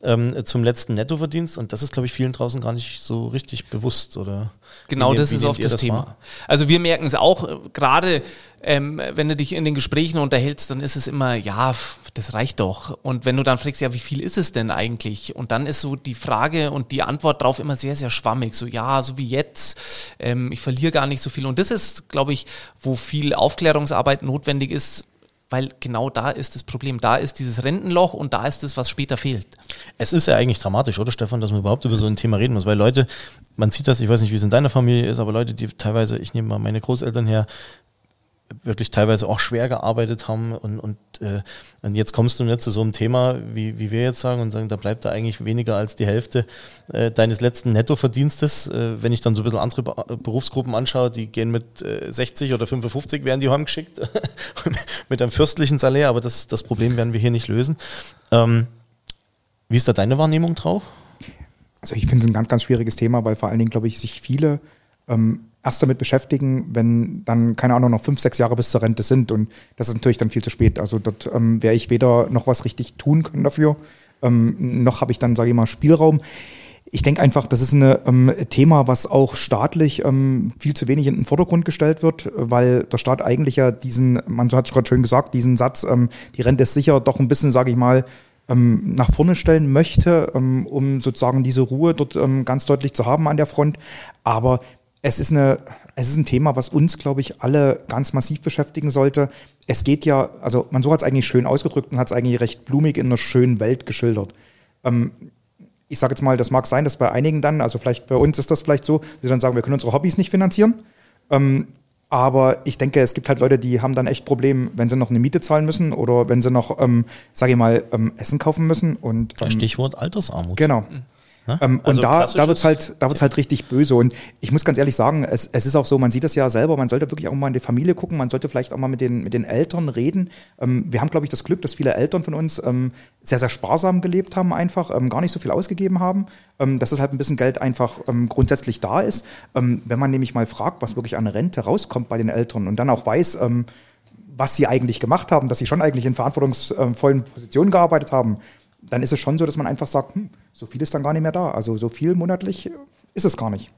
ähm, zum letzten Nettoverdienst. Und das ist, glaube ich, vielen draußen gar nicht so richtig bewusst. oder? Genau, das ist oft das, das Thema. Wahr? Also wir merken es auch, äh, gerade ähm, wenn du dich in den Gesprächen unterhältst, dann ist es immer, ja, das reicht doch. Und wenn du dann fragst, ja, wie viel ist es denn eigentlich? Und dann ist so die Frage und die Antwort drauf immer sehr, sehr schwammig. So, ja, so wie jetzt, ähm, ich verliere gar nicht so viel. Und das ist, glaube ich, wo viel Aufklärungsarbeit notwendig ist, weil genau da ist das Problem. Da ist dieses Rentenloch und da ist es, was später fehlt. Es ist ja eigentlich dramatisch, oder Stefan, dass man überhaupt über so ein Thema reden muss, weil Leute, man sieht das, ich weiß nicht, wie es in deiner Familie ist, aber Leute, die teilweise, ich nehme mal meine Großeltern her, wirklich teilweise auch schwer gearbeitet haben und, und, äh, und jetzt kommst du nicht zu so einem Thema, wie, wie wir jetzt sagen und sagen, da bleibt da eigentlich weniger als die Hälfte äh, deines letzten Nettoverdienstes. Äh, wenn ich dann so ein bisschen andere Berufsgruppen anschaue, die gehen mit äh, 60 oder 55, werden die heimgeschickt mit einem fürstlichen Salär, aber das, das Problem werden wir hier nicht lösen. Ähm, wie ist da deine Wahrnehmung drauf? Also ich finde es ein ganz, ganz schwieriges Thema, weil vor allen Dingen, glaube ich, sich viele ähm, erst damit beschäftigen, wenn dann, keine Ahnung, noch fünf, sechs Jahre bis zur Rente sind. Und das ist natürlich dann viel zu spät. Also dort ähm, werde ich weder noch was richtig tun können dafür, ähm, noch habe ich dann, sage ich mal, Spielraum. Ich denke einfach, das ist ein ähm, Thema, was auch staatlich ähm, viel zu wenig in den Vordergrund gestellt wird, weil der Staat eigentlich ja diesen, man hat es gerade schön gesagt, diesen Satz, ähm, die Rente ist sicher, doch ein bisschen, sage ich mal, ähm, nach vorne stellen möchte, ähm, um sozusagen diese Ruhe dort ähm, ganz deutlich zu haben an der Front. Aber es ist, eine, es ist ein Thema, was uns, glaube ich, alle ganz massiv beschäftigen sollte. Es geht ja, also man so hat es eigentlich schön ausgedrückt und hat es eigentlich recht blumig in einer schönen Welt geschildert. Ähm, ich sage jetzt mal, das mag sein, dass bei einigen dann, also vielleicht bei uns ist das vielleicht so, sie dann sagen, wir können unsere Hobbys nicht finanzieren. Ähm, aber ich denke, es gibt halt Leute, die haben dann echt Probleme, wenn sie noch eine Miete zahlen müssen oder wenn sie noch, ähm, sage ich mal, ähm, Essen kaufen müssen. Und, ähm, Stichwort Altersarmut. Genau. Ne? Ähm, Also und da, da wird's halt, da wird's halt richtig böse. Und ich muss ganz ehrlich sagen, es, es ist auch so, man sieht das ja selber, man sollte wirklich auch mal in die Familie gucken, man sollte vielleicht auch mal mit den, mit den Eltern reden. Ähm, wir haben, glaube ich, das Glück, dass viele Eltern von uns ähm, sehr, sehr sparsam gelebt haben, einfach ähm, gar nicht so viel ausgegeben haben, ähm, dass es halt ein bisschen Geld einfach ähm, grundsätzlich da ist. Wenn man nämlich mal fragt, was wirklich an Rente rauskommt bei den Eltern und dann auch weiß, was sie eigentlich gemacht haben, dass sie schon eigentlich in verantwortungsvollen Positionen gearbeitet haben, dann ist es schon so, dass man einfach sagt, hm, so viel ist dann gar nicht mehr da. Also so viel monatlich ist es gar nicht.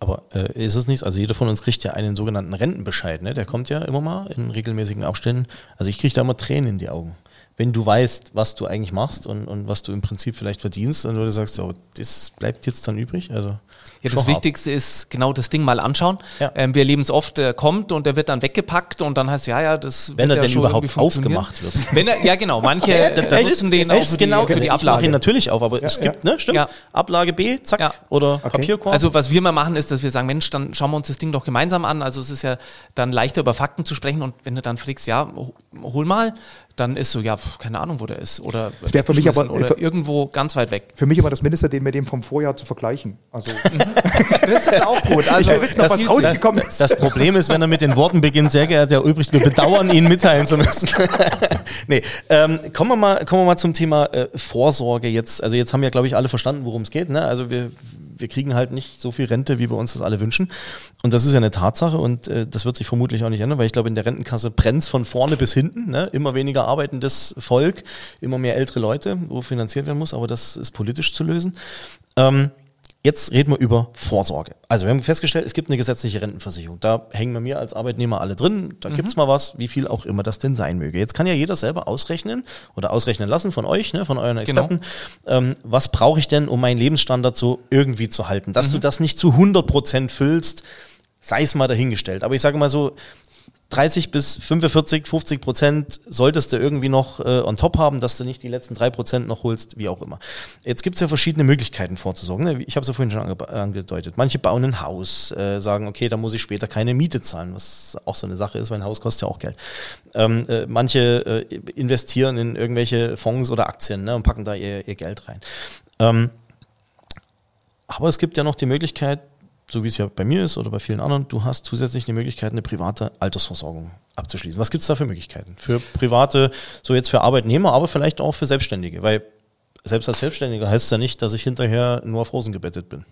Aber äh, ist es nicht, also jeder von uns kriegt ja einen sogenannten Rentenbescheid, ne? Der kommt ja immer mal in regelmäßigen Abständen. Also ich kriege da immer Tränen in die Augen. Wenn du weißt, was du eigentlich machst und, und was du im Prinzip vielleicht verdienst und du sagst, oh, das bleibt jetzt dann übrig. Also Ja, das. Wichtigste ist genau das Ding mal anschauen. Ja. Ähm, wir erleben es oft, er kommt und der wird dann weggepackt und dann heißt ja, ja, das Wenn wird er ja denn schon überhaupt aufgemacht wird. Wenn er, ja, genau, manche Ja, das nutzen den auch für die, genau für die Ich mache ihn Ablage. natürlich auf, aber es ja. gibt, ne, stimmt? Ja. Ablage B, zack, Ja. oder Okay. Papierkorb. Also was wir mal machen, ist, dass wir sagen, Mensch, dann schauen wir uns das Ding doch gemeinsam an. Also es ist ja dann leichter über Fakten zu sprechen und wenn du dann fragst, ja, ho- hol mal, dann ist so, ja, keine Ahnung, wo der ist. Oder, Das für mich aber- oder irgendwo ganz weit weg. Für mich aber das Mindeste, den mit dem vom Vorjahr zu vergleichen. Also Das ist auch gut. Also, will wissen, ob was rausgekommen ist. Das Problem ist, wenn er mit den Worten beginnt, sehr geehrter Herr Ulbricht, wir bedauern, Ihnen mitteilen zu müssen. nee, ähm, kommen, wir mal, kommen wir mal zum Thema äh, Vorsorge jetzt. Also jetzt haben ja, glaube ich, alle verstanden, worum es geht. Ne? Also wir, wir kriegen halt nicht so viel Rente, wie wir uns das alle wünschen. Und das ist ja eine Tatsache und äh, das wird sich vermutlich auch nicht ändern, weil ich glaube, in der Rentenkasse brennt von vorne bis hinten. Ne? Immer weniger arbeitendes Volk, immer mehr ältere Leute, wo finanziert werden muss, aber das ist politisch zu lösen. Ähm, Jetzt reden wir über Vorsorge. Also wir haben festgestellt, es gibt eine gesetzliche Rentenversicherung. Da hängen wir mir als Arbeitnehmer alle drin. Da gibt's mal was, wie viel auch immer das denn sein möge. Jetzt kann ja jeder selber ausrechnen oder ausrechnen lassen von euch, ne, von euren Experten, ähm, was brauche ich denn, um meinen Lebensstandard so irgendwie zu halten. Dass du das nicht zu 100 Prozent füllst, sei es mal dahingestellt. Aber ich sage mal so, 30 bis 45, 50 Prozent solltest du irgendwie noch äh, on top haben, dass du nicht die letzten drei Prozent noch holst, wie auch immer. Jetzt gibt es ja verschiedene Möglichkeiten vorzusorgen. ne? Ich habe es ja vorhin schon ange angedeutet. Manche bauen ein Haus, äh, sagen, okay, da muss ich später keine Miete zahlen, was auch so eine Sache ist, weil ein Haus kostet ja auch Geld. Ähm, äh, manche äh, investieren in irgendwelche Fonds oder Aktien ne, und packen da ihr, ihr Geld rein. Ähm, aber es gibt ja noch die Möglichkeit, so wie es ja bei mir ist oder bei vielen anderen, du hast zusätzlich die Möglichkeit, eine private Altersversorgung abzuschließen. Was gibt es da für Möglichkeiten? Für private, so jetzt für Arbeitnehmer, aber vielleicht auch für Selbstständige, weil selbst als Selbstständiger heißt es ja nicht, dass ich hinterher nur auf Rosen gebettet bin.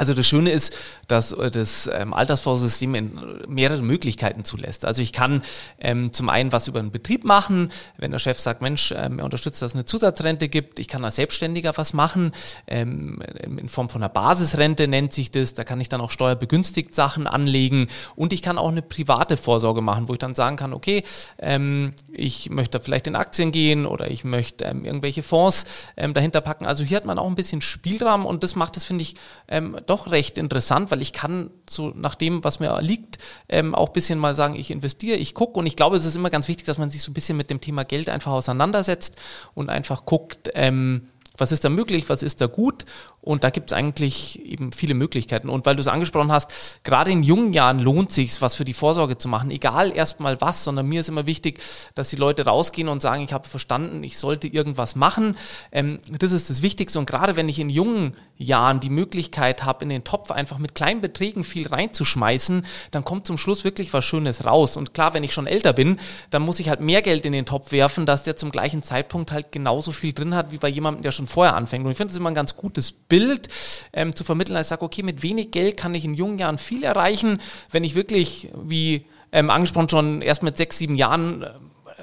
Also das Schöne ist, dass äh, das ähm, Altersvorsorgesystem in mehrere Möglichkeiten zulässt. Also ich kann ähm, zum einen was über den Betrieb machen, wenn der Chef sagt, Mensch, ähm, er unterstützt, dass es eine Zusatzrente gibt. Ich kann als Selbstständiger was machen, ähm, in Form von einer Basisrente nennt sich das. Da kann ich dann auch steuerbegünstigt Sachen anlegen und ich kann auch eine private Vorsorge machen, wo ich dann sagen kann, okay, ähm, ich möchte vielleicht in Aktien gehen oder ich möchte ähm, irgendwelche Fonds ähm, dahinter packen. Also hier hat man auch ein bisschen Spielraum und das macht es, finde ich, ähm, doch recht interessant, weil ich kann so nach dem, was mir liegt, ähm, auch bisschen mal sagen, ich investiere, ich gucke. Und ich glaube, es ist immer ganz wichtig, dass man sich so ein bisschen mit dem Thema Geld einfach auseinandersetzt und einfach guckt, ähm, was ist da möglich, was ist da gut und da gibt es eigentlich eben viele Möglichkeiten. Und weil du es angesprochen hast, gerade in jungen Jahren lohnt sich was für die Vorsorge zu machen, egal erstmal was, sondern mir ist immer wichtig, dass die Leute rausgehen und sagen, ich habe verstanden, ich sollte irgendwas machen. Ähm, das ist das Wichtigste und gerade wenn ich in jungen Jahren die Möglichkeit habe, in den Topf einfach mit kleinen Beträgen viel reinzuschmeißen, dann kommt zum Schluss wirklich was Schönes raus. Und klar, wenn ich schon älter bin, dann muss ich halt mehr Geld in den Topf werfen, dass der zum gleichen Zeitpunkt halt genauso viel drin hat, wie bei jemandem, der schon vorher anfängt. Und ich finde das immer ein ganz gutes Bild ähm, zu vermitteln, als ich sage, okay, mit wenig Geld kann ich in jungen Jahren viel erreichen, wenn ich wirklich, wie ähm, angesprochen, schon erst mit sechs, sieben Jahren äh,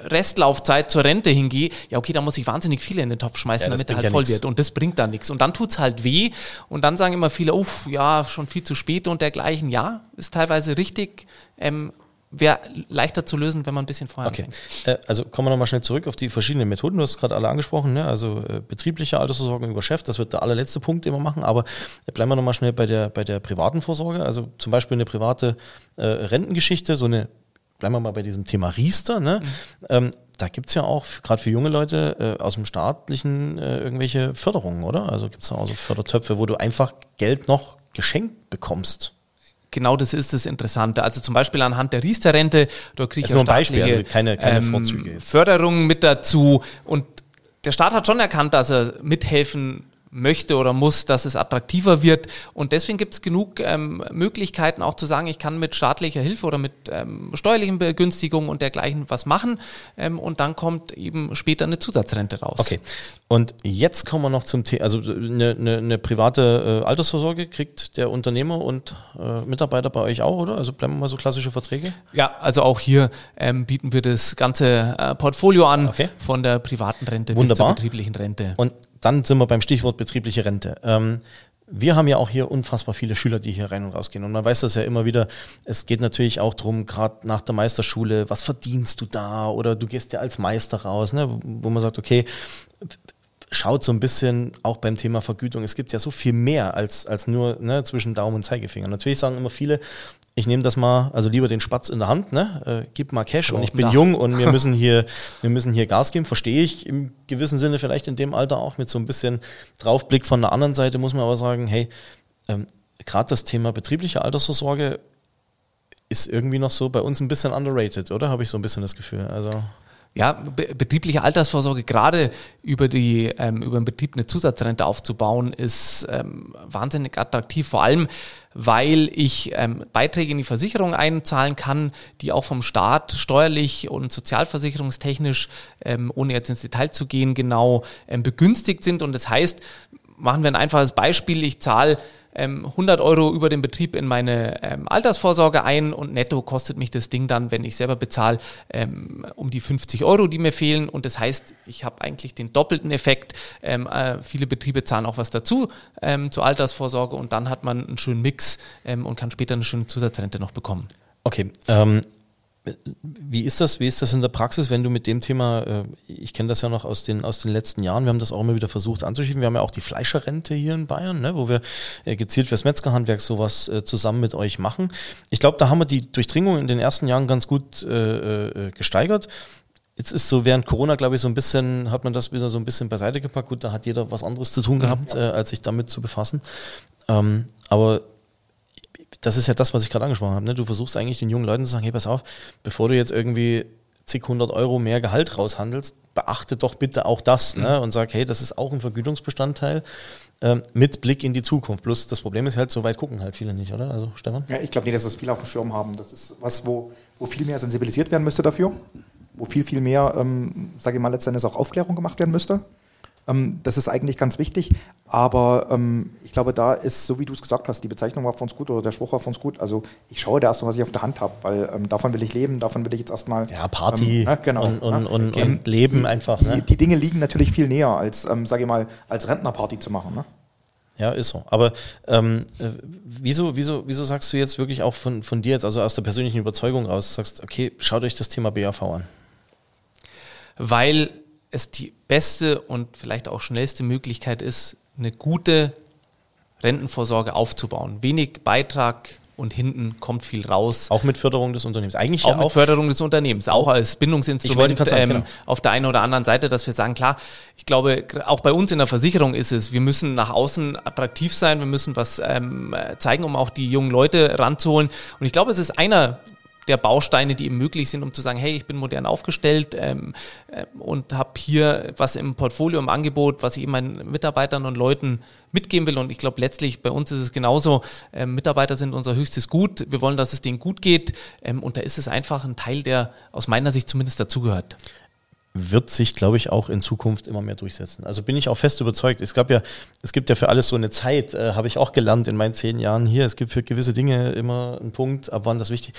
Restlaufzeit zur Rente hingehe, ja okay, da muss ich wahnsinnig viele in den Topf schmeißen, Ja, damit er halt ja voll nix. wird. Und das bringt dann nichts. Und dann tut's halt weh. Und dann sagen immer viele, uff, ja, schon viel zu spät und dergleichen. Ja, ist teilweise richtig. Ähm, Wäre leichter zu lösen, wenn man ein bisschen vorher Okay. anfängt. Äh, also kommen wir nochmal schnell zurück auf die verschiedenen Methoden. Du hast es gerade alle angesprochen, ne? also äh, betriebliche Altersversorgung über Chef, das wird der allerletzte Punkt, den wir machen, aber bleiben wir nochmal schnell bei der, bei der privaten Vorsorge, also zum Beispiel eine private äh, Rentengeschichte, so eine bleiben wir mal bei diesem Thema Riester, ne? Ähm, da gibt's ja auch, gerade für junge Leute, äh, aus dem staatlichen äh, irgendwelche Förderungen, oder? Also gibt's da auch so Fördertöpfe, wo du einfach Geld noch geschenkt bekommst. Genau das ist das Interessante. Also zum Beispiel anhand der Riester-Rente, da kriege ich Also ja nur ein Beispiel, also keine- keine Vorzüge jetzt. Förderungen mit dazu. Und der Staat hat schon erkannt, dass er mithelfen möchte oder muss, dass es attraktiver wird. Und deswegen gibt es genug ähm, Möglichkeiten auch zu sagen, ich kann mit staatlicher Hilfe oder mit ähm, steuerlichen Begünstigungen und dergleichen was machen. Ähm, und dann kommt eben später eine Zusatzrente raus. Okay. Und jetzt kommen wir noch zum Thema, also eine, eine, eine private äh, Altersvorsorge kriegt der Unternehmer und äh, Mitarbeiter bei euch auch, oder? Also bleiben wir mal so klassische Verträge? Ja, also auch hier ähm, bieten wir das ganze äh, Portfolio an, Okay. von der privaten Rente Wunderbar. bis zur betrieblichen Rente. Und dann sind wir beim Stichwort betriebliche Rente. Ähm, wir haben ja auch hier unfassbar viele Schüler, die hier rein und rausgehen. Und man weiß das ja immer wieder. Es geht natürlich auch drum, gerade nach der Meisterschule, was verdienst du da? Oder du gehst ja als Meister raus, ne? wo man sagt, okay, schaut so ein bisschen auch beim Thema Vergütung. Es gibt ja so viel mehr als, als nur ne, zwischen Daumen und Zeigefinger. Natürlich sagen immer viele, ich nehme das mal, also lieber den Spatz in der Hand, ne? Äh, gib mal Cash und ich bin Nach. jung und wir müssen hier, wir müssen hier Gas geben. Verstehe ich im gewissen Sinne vielleicht in dem Alter auch mit so ein bisschen Draufblick von der anderen Seite muss man aber sagen, hey, ähm, gerade das Thema betriebliche Altersvorsorge ist irgendwie noch so bei uns ein bisschen underrated, oder? Habe ich so ein bisschen das Gefühl. Also Ja, be betriebliche Altersvorsorge, gerade über, die, ähm, über den Betrieb eine Zusatzrente aufzubauen, ist ähm, wahnsinnig attraktiv. Vor allem, weil ich ähm, Beiträge in die Versicherung einzahlen kann, die auch vom Staat steuerlich und sozialversicherungstechnisch, ähm, ohne jetzt ins Detail zu gehen, genau ähm, begünstigt sind. Und das heißt, machen wir ein einfaches Beispiel, ich zahle ähm, 100 Euro über den Betrieb in meine ähm, Altersvorsorge ein und netto kostet mich das Ding dann, wenn ich selber bezahle, ähm, um die 50 Euro, die mir fehlen. Und das heißt, ich habe eigentlich den doppelten Effekt. Ähm, äh, viele Betriebe zahlen auch was dazu ähm, zur Altersvorsorge und dann hat man einen schönen Mix ähm, und kann später eine schöne Zusatzrente noch bekommen. Okay, ähm, wie ist das? Wie ist das in der Praxis, wenn du mit dem Thema, äh, ich kenne das ja noch aus den, aus den letzten Jahren, wir haben das auch immer wieder versucht anzuschieben. Wir haben ja auch die Fleischerrente hier in Bayern, ne, wo wir äh, gezielt fürs Metzgerhandwerk sowas äh, zusammen mit euch machen. Ich glaube, da haben wir die Durchdringung in den ersten Jahren ganz gut äh, gesteigert. Jetzt ist so während Corona, glaube ich, so ein bisschen, hat man das wieder so ein bisschen beiseite gepackt. Gut, da hat jeder was anderes zu tun gehabt, äh, als sich damit zu befassen. Ähm, aber das ist ja das, was ich gerade angesprochen habe. Ne? Du versuchst eigentlich den jungen Leuten zu sagen, hey, pass auf, bevor du jetzt irgendwie zig hundert Euro mehr Gehalt raushandelst, beachte doch bitte auch das ne? und sag, hey, das ist auch ein Vergütungsbestandteil ähm, mit Blick in die Zukunft. Plus das Problem ist halt, so weit gucken halt viele nicht, oder? Also Stefan? Ja, ich glaube nicht, dass das viele auf dem Schirm haben. Das ist was, wo, wo viel mehr sensibilisiert werden müsste dafür, wo viel, viel mehr, ähm, sage ich mal, letztendlich auch Aufklärung gemacht werden müsste. Ähm, das ist eigentlich ganz wichtig, aber ähm, ich glaube, da ist, so wie du es gesagt hast, die Bezeichnung war von uns gut oder der Spruch war von uns gut. Also ich schaue da erstmal, was ich auf der Hand habe, weil ähm, davon will ich leben, davon will ich jetzt erstmal. Ja, Party ähm, ne, genau, und, und, ne? und, Ähm, und Leben einfach. Die, Ne? die Dinge liegen natürlich viel näher, als, ähm, sage ich mal, als Rentnerparty zu machen. Ne? Ja, ist so. Aber ähm, äh, wieso, wieso, wieso sagst du jetzt wirklich auch von, von dir jetzt, also aus der persönlichen Überzeugung raus, sagst, okay, schaut euch das Thema BAV an? weil es die beste und vielleicht auch schnellste Möglichkeit ist, eine gute Rentenvorsorge aufzubauen. Wenig Beitrag und hinten kommt viel raus. Auch mit Förderung des Unternehmens. Eigentlich Auch ja mit auch. Förderung des Unternehmens, auch als Ich wollte Bindungsinstrument sagen, ähm, genau. auf der einen oder anderen Seite, dass wir sagen, klar, ich glaube, auch bei uns in der Versicherung ist es, wir müssen nach außen attraktiv sein, wir müssen was ähm, zeigen, um auch die jungen Leute ranzuholen. Und ich glaube, es ist einer der Bausteine, die eben möglich sind, um zu sagen, hey, ich bin modern aufgestellt ähm, äh, und habe hier was im Portfolio, im Angebot, was ich eben meinen Mitarbeitern und Leuten mitgeben will. Und ich glaube, letztlich bei uns ist es genauso, ähm, Mitarbeiter sind unser höchstes Gut. Wir wollen, dass es denen gut geht. Ähm, und da ist es einfach ein Teil, der aus meiner Sicht zumindest dazugehört. wird sich, glaube ich, auch in Zukunft immer mehr durchsetzen. Also bin ich auch fest überzeugt. Es gab ja, es gibt ja für alles so eine Zeit, äh, habe ich auch gelernt in meinen zehn Jahren hier. Es gibt für gewisse Dinge immer einen Punkt, ab wann das wichtig.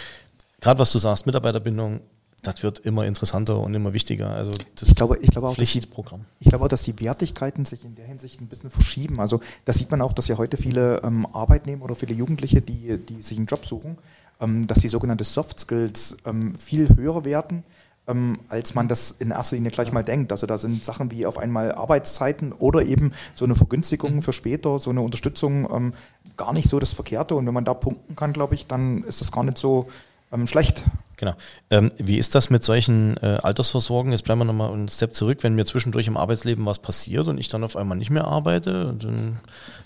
Gerade was du sagst, Mitarbeiterbindung, das wird immer interessanter und immer wichtiger. Also das Ich glaube, ich glaube auch, dass die, Pflichtprogramm. ich glaube auch, dass die Wertigkeiten sich in der Hinsicht ein bisschen verschieben. Also da sieht man auch, dass ja heute viele ähm, Arbeitnehmer oder viele Jugendliche, die, die sich einen Job suchen, ähm, dass die sogenannte Soft Skills ähm, viel höher werden, ähm, als man das in erster Linie gleich mal denkt. Also da sind Sachen wie auf einmal Arbeitszeiten oder eben so eine Vergünstigung für später, so eine Unterstützung ähm, gar nicht so das Verkehrte. Und wenn man da punkten kann, glaube ich, dann ist das gar nicht so ähm, schlecht. Genau. Ähm, wie ist das mit solchen äh, Altersversorgen? Jetzt bleiben wir nochmal einen Step zurück. Wenn mir zwischendurch im Arbeitsleben was passiert und ich dann auf einmal nicht mehr arbeite, dann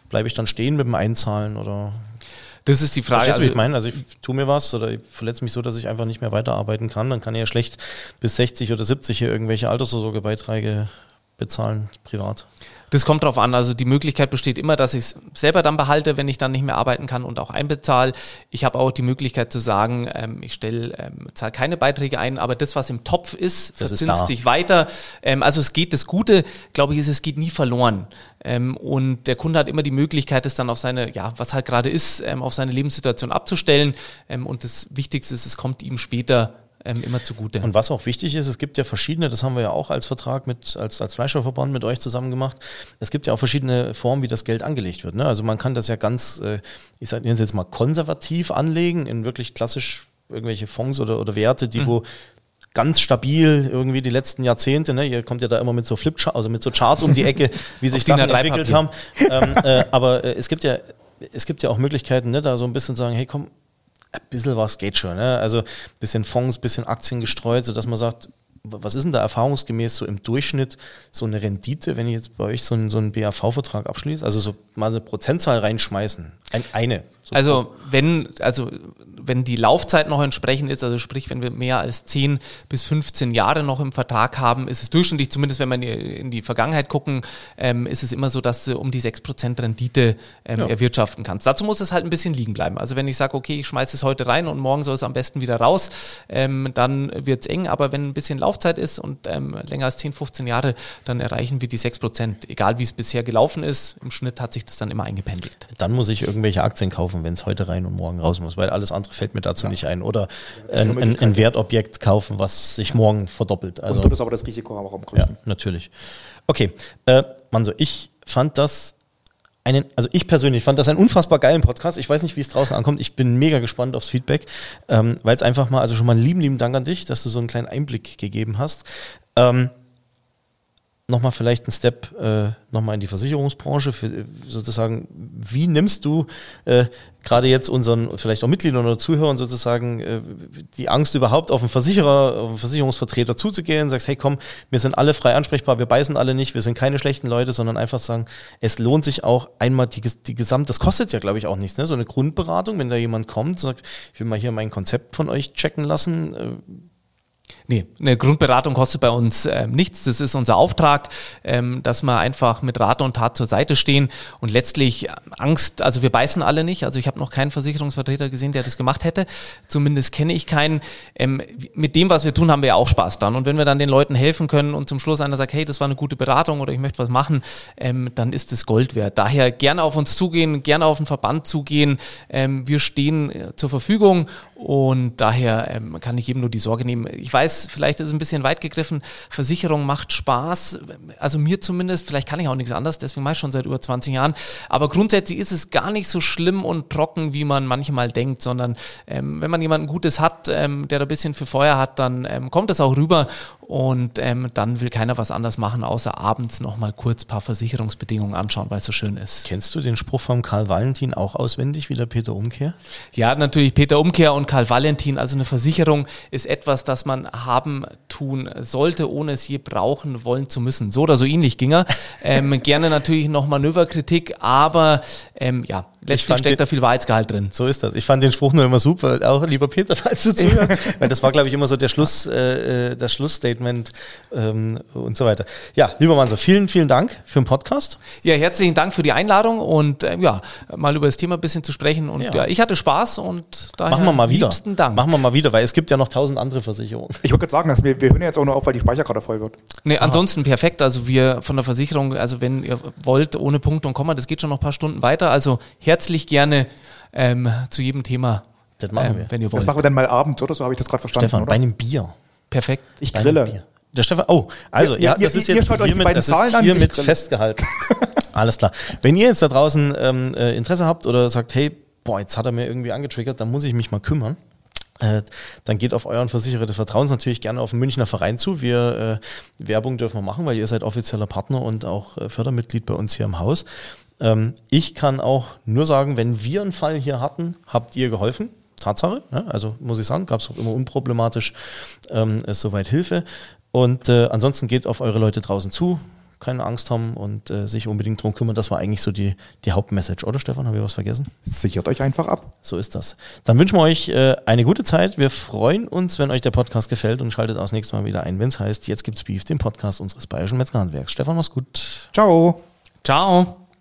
bleibe ich dann stehen mit dem Einzahlen oder Das ist die Frage. Verstehst wie ich Also, meine? Also ich tue mir was oder ich verletze mich so, dass ich einfach nicht mehr weiterarbeiten kann. Dann kann ich ja schlecht bis 60 oder 70 hier irgendwelche Altersvorsorgebeiträge bezahlen, privat. Das kommt drauf an. Also die Möglichkeit besteht immer, dass ich es selber dann behalte, wenn ich dann nicht mehr arbeiten kann und auch einbezahle. Ich habe auch die Möglichkeit zu sagen, ähm, ich stelle, ähm, zahle keine Beiträge ein, aber das, was im Topf ist, Das ist verzinst da. sich weiter. Ähm, also es geht, das Gute, glaube ich, ist, es geht nie verloren. Ähm, und der Kunde hat immer die Möglichkeit, es dann auf seine, ja, was halt gerade ist, ähm, auf seine Lebenssituation abzustellen. Ähm, und das Wichtigste ist, es kommt ihm später ähm, immer zugute. Und was auch wichtig ist, es gibt ja verschiedene, das haben wir ja auch als Vertrag mit, als, als Fleischerverband mit euch zusammen gemacht. Es gibt ja auch verschiedene Formen, wie das Geld angelegt wird. Ne? Also man kann das ja ganz, äh, ich sage jetzt mal konservativ anlegen, in wirklich klassisch irgendwelche Fonds oder, oder Werte, Mhm. die wo ganz stabil irgendwie die letzten Jahrzehnte, ne? ihr kommt ja da immer mit so Flipcharts, also mit so Charts um die Ecke, wie sich Sachen A3 entwickelt haben. ähm, äh, aber äh, es gibt ja, es gibt ja auch Möglichkeiten, ne? da so ein bisschen sagen, hey komm, ein bisschen was geht schon. Ne? Also ein bisschen Fonds, bisschen Aktien gestreut, sodass man sagt, was ist denn da erfahrungsgemäß so im Durchschnitt so eine Rendite, wenn ich jetzt bei euch so einen, so einen BAV-Vertrag abschließe? Also so mal eine Prozentzahl reinschmeißen. Ein, eine. So Also wenn, also wenn die Laufzeit noch entsprechend ist, also sprich, wenn wir mehr als 10 bis 15 Jahre noch im Vertrag haben, ist es durchschnittlich, zumindest wenn wir in die- Vergangenheit gucken, ähm, ist es immer so, dass du um die 6% Rendite ähm, Ja. erwirtschaften kannst. Dazu muss es halt ein bisschen liegen bleiben. Also wenn ich sage, okay, ich schmeiße es heute rein und morgen soll es am besten wieder raus, ähm, dann wird es eng. Aber wenn ein bisschen Laufzeit ist und ähm, länger als 10, 15 Jahre, dann erreichen wir die 6%. Egal wie es bisher gelaufen ist, im Schnitt hat sich das dann immer eingependelt. dann muss ich irgendwelche Aktien kaufen, wenn es heute rein und morgen raus muss, weil alles andere fällt mir dazu nicht ein. Oder ein, ein, ein Wertobjekt kaufen, was sich morgen verdoppelt. Also, und ist aber das Risiko auch am ja, größten. natürlich. Okay, äh, Manso, ich fand das einen, also ich persönlich fand das einen unfassbar geilen Podcast. Ich weiß nicht, wie es draußen ankommt. Ich bin mega gespannt aufs Feedback, ähm, weil es einfach mal, also schon mal einen lieben, lieben Dank an dich, dass du so einen kleinen Einblick gegeben hast. Ähm, nochmal vielleicht einen Step äh, nochmal in die Versicherungsbranche, für, sozusagen, wie nimmst du äh, gerade jetzt unseren, vielleicht auch Mitgliedern oder Zuhörern sozusagen, äh, die Angst überhaupt auf einen Versicherer, auf einen Versicherungsvertreter zuzugehen, sagst, hey komm, wir sind alle frei ansprechbar, wir beißen alle nicht, wir sind keine schlechten Leute, sondern einfach sagen, es lohnt sich auch einmal die, die Gesamt, das kostet ja glaube ich auch nichts, ne? so eine Grundberatung, wenn da jemand kommt, sagt, ich will mal hier mein Konzept von euch checken lassen, äh, Nee, eine Grundberatung kostet bei uns ähm, nichts. Das ist unser Auftrag, ähm, dass wir einfach mit Rat und Tat zur Seite stehen und letztlich äh, Angst, also wir beißen alle nicht. Also ich habe noch keinen Versicherungsvertreter gesehen, der das gemacht hätte. Zumindest kenne ich keinen. Ähm, mit dem, was wir tun, haben wir ja auch Spaß dran. Und wenn wir dann den Leuten helfen können und zum Schluss einer sagt, hey, das war eine gute Beratung oder ich möchte was machen, ähm, dann ist es Gold wert. Daher gerne auf uns zugehen, gerne auf den Verband zugehen. Ähm, wir stehen äh, zur Verfügung und daher ähm, kann ich jedem nur die Sorge nehmen. Ich weiß, vielleicht ist es ein bisschen weit gegriffen. Versicherung macht Spaß. Also mir zumindest. Vielleicht kann ich auch nichts anderes. Deswegen mache ich schon seit über 20 Jahren. Aber grundsätzlich ist es gar nicht so schlimm und trocken, wie man manchmal denkt, sondern ähm, wenn man jemanden Gutes hat, ähm, der da ein bisschen für Feuer hat, dann ähm, kommt das auch rüber und ähm, dann will keiner was anderes machen, außer abends nochmal kurz ein paar Versicherungsbedingungen anschauen, weil es so schön ist. kennst du den Spruch vom Karl Valentin auch auswendig, wie der Peter Umkehr? Ja, natürlich Peter Umkehr und Karl Valentin. Also eine Versicherung ist etwas, das man haben, tun sollte, ohne es je brauchen wollen zu müssen. So oder so ähnlich ging er. Ähm, gerne natürlich noch Manöverkritik, aber ähm, ja, letztlich fand den- steckt da viel Wahrheitsgehalt drin. So ist das. Ich fand den Spruch nur immer super, auch lieber Peter, falls du zuhörst. Weil das war, glaube ich, immer so der Schluss, äh, äh, das Schlussstatement ähm, und so weiter. Ja, lieber Manso, vielen, vielen Dank für den Podcast. Ja, herzlichen Dank für die Einladung und ähm, ja, mal über das Thema ein bisschen zu sprechen. Und Ja. ja, ich hatte Spaß und daher Machen wir mal wieder. liebsten Dank. Machen wir mal wieder, weil es gibt ja noch tausend andere Versicherungen. Ich wollte gerade sagen, dass wir, wir hören jetzt auch nur auf, weil die Speicherkarte voll wird. Nee, ansonsten perfekt. Also wir von der Versicherung, also wenn ihr wollt, ohne Punkt und Komma, das geht schon noch ein paar Stunden weiter. Also herzlich gerne ähm, zu jedem Thema, Das machen ähm, wir. wenn ihr Das wollt. machen wir dann mal abends, oder? So habe ich das gerade verstanden, Stefan, oder? bei einem Bier. Perfekt. ich Bei grille. Der Stefan, oh, also, Ihr- ja, ihr- das ist ihr jetzt euch die hiermit, das Zahlen ist an, hiermit festgehalten. Alles klar. Wenn ihr jetzt da draußen ähm, äh, Interesse habt oder sagt, hey, boah, jetzt hat er mir irgendwie angetriggert, dann muss ich mich mal kümmern. Äh, dann geht auf euren Versicherer des Vertrauens natürlich gerne auf den Münchner Verein zu. Wir äh, Werbung dürfen wir machen, weil ihr seid offizieller Partner und auch äh, Fördermitglied bei uns hier im Haus. Ähm, ich kann auch nur sagen, wenn wir einen Fall hier hatten, habt ihr geholfen. Tatsache. Ja? Also muss ich sagen, gab es auch immer unproblematisch ähm, soweit Hilfe. Und äh, ansonsten geht auf eure Leute draußen zu, keine Angst haben und äh, sich unbedingt darum kümmern. Das war eigentlich so die, die Hauptmessage, oder Stefan? Habe ich was vergessen? Sichert euch einfach ab. So ist das. Dann wünschen wir euch äh, eine gute Zeit. Wir freuen uns, wenn euch der Podcast gefällt und schaltet auch das nächste Mal wieder ein, wenn es heißt, jetzt gibt's Beef, den Podcast unseres Bayerischen Metzgerhandwerks. Stefan, mach's gut. Ciao. Ciao.